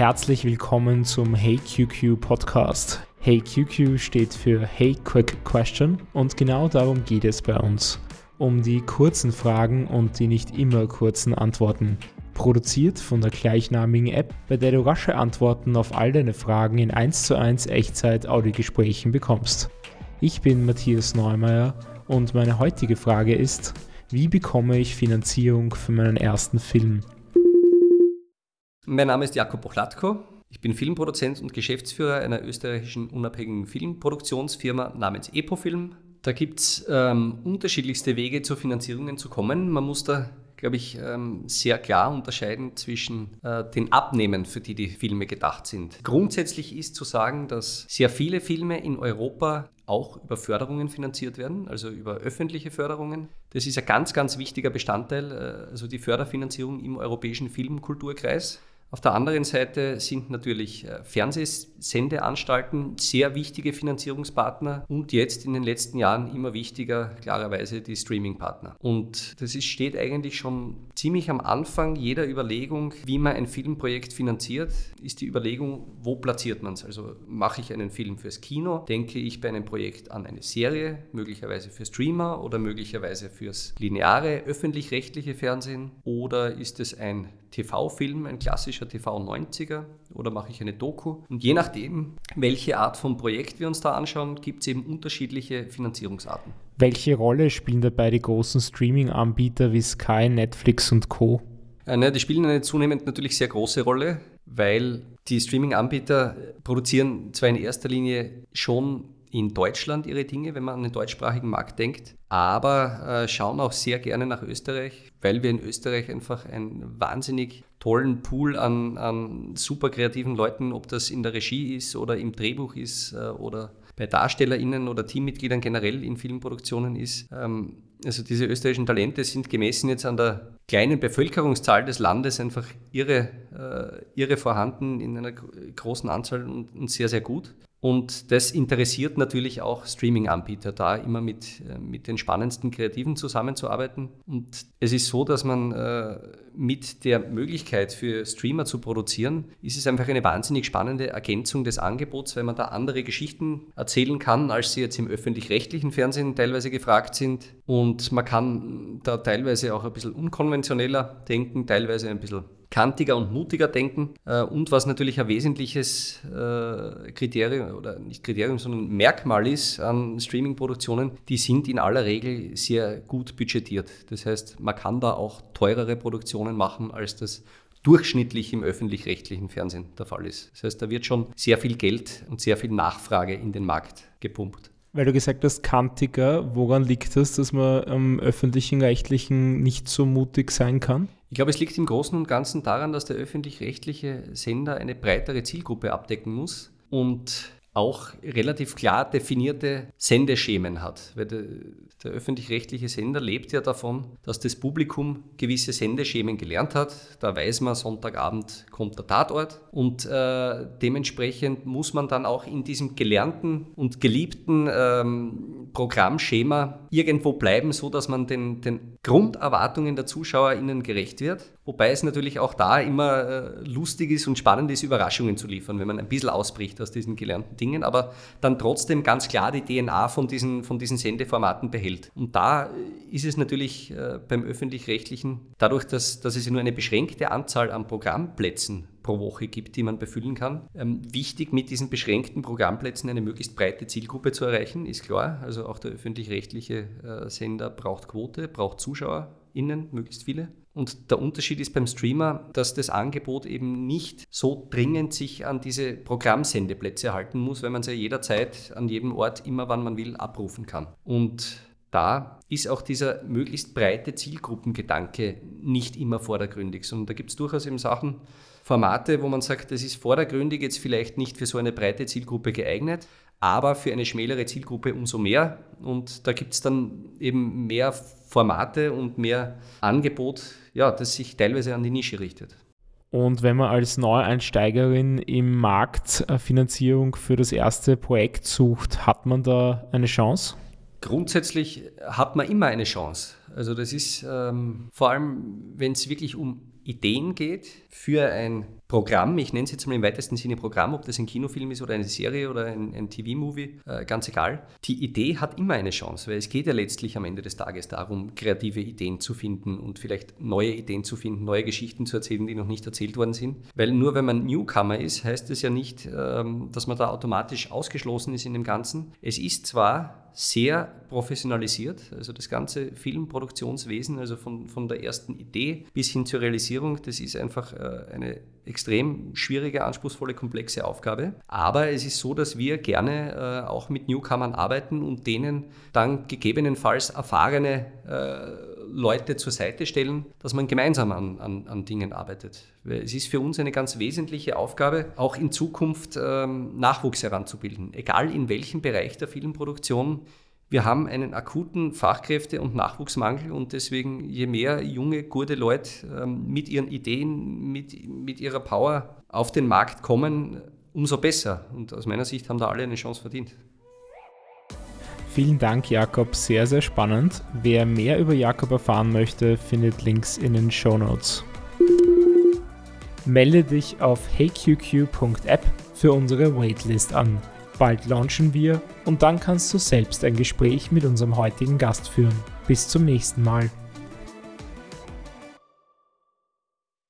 Herzlich willkommen zum Hey QQ Podcast. Hey QQ steht für Hey Quick Question und genau darum geht es bei uns. Um die kurzen Fragen und die nicht immer kurzen Antworten. Produziert von der gleichnamigen App, bei der du rasche Antworten auf all deine Fragen in 1 zu 1 Echtzeit-Audiogesprächen bekommst. Ich bin Matthias Neumeier und meine heutige Frage ist, wie bekomme ich Finanzierung für meinen ersten Film? Mein Name ist Jakob Bochlatko. Ich bin Filmproduzent und Geschäftsführer einer österreichischen unabhängigen Filmproduktionsfirma namens Epofilm. Da gibt es ähm, unterschiedlichste Wege zur Finanzierungen zu kommen. Man muss da glaube ich, ähm, sehr klar unterscheiden zwischen äh, den Abnehmen, für die die Filme gedacht sind. Grundsätzlich ist zu sagen, dass sehr viele Filme in Europa auch über Förderungen finanziert werden, also über öffentliche Förderungen. Das ist ein ganz, ganz wichtiger Bestandteil, äh, also die Förderfinanzierung im europäischen Filmkulturkreis. Auf der anderen Seite sind natürlich äh, Fernsehsendeanstalten sehr wichtige Finanzierungspartner und jetzt in den letzten Jahren immer wichtiger klarerweise die Streamingpartner. Und das ist, steht eigentlich schon ziemlich am Anfang jeder Überlegung, wie man ein Filmprojekt finanziert, ist die Überlegung, wo platziert man es. Also mache ich einen Film fürs Kino, denke ich bei einem Projekt an eine Serie, möglicherweise für Streamer oder möglicherweise fürs lineare öffentlich-rechtliche Fernsehen oder ist es ein TV-Film, ein klassischer TV-90er oder mache ich eine Doku. Und je nachdem, welche Art von Projekt wir uns da anschauen, gibt es eben unterschiedliche Finanzierungsarten. Welche Rolle spielen dabei die großen Streaming-Anbieter wie Sky, Netflix und Co? Ja, ne, die spielen eine zunehmend natürlich sehr große Rolle, weil die Streaming-Anbieter produzieren zwar in erster Linie schon in Deutschland ihre Dinge, wenn man an den deutschsprachigen Markt denkt, aber äh, schauen auch sehr gerne nach Österreich, weil wir in Österreich einfach einen wahnsinnig tollen Pool an, an super kreativen Leuten, ob das in der Regie ist oder im Drehbuch ist äh, oder bei DarstellerInnen oder Teammitgliedern generell in Filmproduktionen ist. Ähm, also diese österreichischen Talente sind gemessen jetzt an der kleinen Bevölkerungszahl des Landes einfach irre, äh, irre vorhanden in einer großen Anzahl und, und sehr, sehr gut. Und das interessiert natürlich auch Streaming-Anbieter, da immer mit, äh, mit den spannendsten Kreativen zusammenzuarbeiten. Und es ist so, dass man äh, mit der Möglichkeit für Streamer zu produzieren, ist es einfach eine wahnsinnig spannende Ergänzung des Angebots, weil man da andere Geschichten erzählen kann, als sie jetzt im öffentlich-rechtlichen Fernsehen teilweise gefragt sind. Und man kann da teilweise auch ein bisschen unkonventioneller denken, teilweise ein bisschen kantiger und mutiger denken. Äh, und was natürlich ein wesentliches äh, Kriterium oder nicht Kriterium, sondern Merkmal ist an Streaming-Produktionen, die sind in aller Regel sehr gut budgetiert. Das heißt, man kann da auch teurere Produktionen machen, als das durchschnittlich im öffentlich-rechtlichen Fernsehen der Fall ist. Das heißt, da wird schon sehr viel Geld und sehr viel Nachfrage in den Markt gepumpt. Weil du gesagt hast, kantiger, woran liegt das, dass man am öffentlichen Rechtlichen nicht so mutig sein kann? Ich glaube, es liegt im Großen und Ganzen daran, dass der öffentlich-rechtliche Sender eine breitere Zielgruppe abdecken muss. Und auch relativ klar definierte Sendeschemen hat. Weil der, der öffentlich-rechtliche Sender lebt ja davon, dass das Publikum gewisse Sendeschemen gelernt hat. Da weiß man, Sonntagabend kommt der Tatort und äh, dementsprechend muss man dann auch in diesem gelernten und geliebten ähm, Programmschema irgendwo bleiben, so dass man den, den Grunderwartungen der ZuschauerInnen gerecht wird. Wobei es natürlich auch da immer äh, lustig ist und spannend ist, Überraschungen zu liefern, wenn man ein bisschen ausbricht aus diesen gelernten Dingen, aber dann trotzdem ganz klar die DNA von diesen, von diesen Sendeformaten behält. Und da ist es natürlich äh, beim öffentlich-rechtlichen, dadurch, dass, dass es nur eine beschränkte Anzahl an Programmplätzen pro Woche gibt, die man befüllen kann. Ähm, wichtig, mit diesen beschränkten Programmplätzen eine möglichst breite Zielgruppe zu erreichen, ist klar. Also auch der öffentlich-rechtliche äh, Sender braucht Quote, braucht ZuschauerInnen, möglichst viele. Und der Unterschied ist beim Streamer, dass das Angebot eben nicht so dringend sich an diese Programmsendeplätze halten muss, weil man sie jederzeit an jedem Ort, immer wann man will, abrufen kann. Und da ist auch dieser möglichst breite Zielgruppengedanke nicht immer vordergründig, sondern da gibt es durchaus eben Sachen, Formate, wo man sagt, das ist vordergründig jetzt vielleicht nicht für so eine breite Zielgruppe geeignet, aber für eine schmälere Zielgruppe umso mehr. Und da gibt es dann eben mehr Formate und mehr Angebot, ja, das sich teilweise an die Nische richtet. Und wenn man als Neueinsteigerin im Markt Finanzierung für das erste Projekt sucht, hat man da eine Chance? Grundsätzlich hat man immer eine Chance. Also das ist ähm, vor allem, wenn es wirklich um Ideen geht für ein Programm, ich nenne es jetzt mal im weitesten Sinne Programm, ob das ein Kinofilm ist oder eine Serie oder ein, ein TV-Movie, äh, ganz egal. Die Idee hat immer eine Chance, weil es geht ja letztlich am Ende des Tages darum, kreative Ideen zu finden und vielleicht neue Ideen zu finden, neue Geschichten zu erzählen, die noch nicht erzählt worden sind. Weil nur wenn man Newcomer ist, heißt es ja nicht, ähm, dass man da automatisch ausgeschlossen ist in dem Ganzen. Es ist zwar sehr professionalisiert. Also das ganze Filmproduktionswesen, also von, von der ersten Idee bis hin zur Realisierung, das ist einfach äh, eine extrem schwierige, anspruchsvolle, komplexe Aufgabe. Aber es ist so, dass wir gerne äh, auch mit Newcomern arbeiten und denen dann gegebenenfalls erfahrene äh, Leute zur Seite stellen, dass man gemeinsam an, an, an Dingen arbeitet. Es ist für uns eine ganz wesentliche Aufgabe, auch in Zukunft ähm, Nachwuchs heranzubilden, egal in welchem Bereich der Filmproduktion. Wir haben einen akuten Fachkräfte- und Nachwuchsmangel und deswegen je mehr junge, gute Leute ähm, mit ihren Ideen, mit, mit ihrer Power auf den Markt kommen, umso besser. Und aus meiner Sicht haben da alle eine Chance verdient. Vielen Dank, Jakob. Sehr, sehr spannend. Wer mehr über Jakob erfahren möchte, findet Links in den Show Notes. Melde dich auf heyqq.app für unsere Waitlist an. Bald launchen wir und dann kannst du selbst ein Gespräch mit unserem heutigen Gast führen. Bis zum nächsten Mal.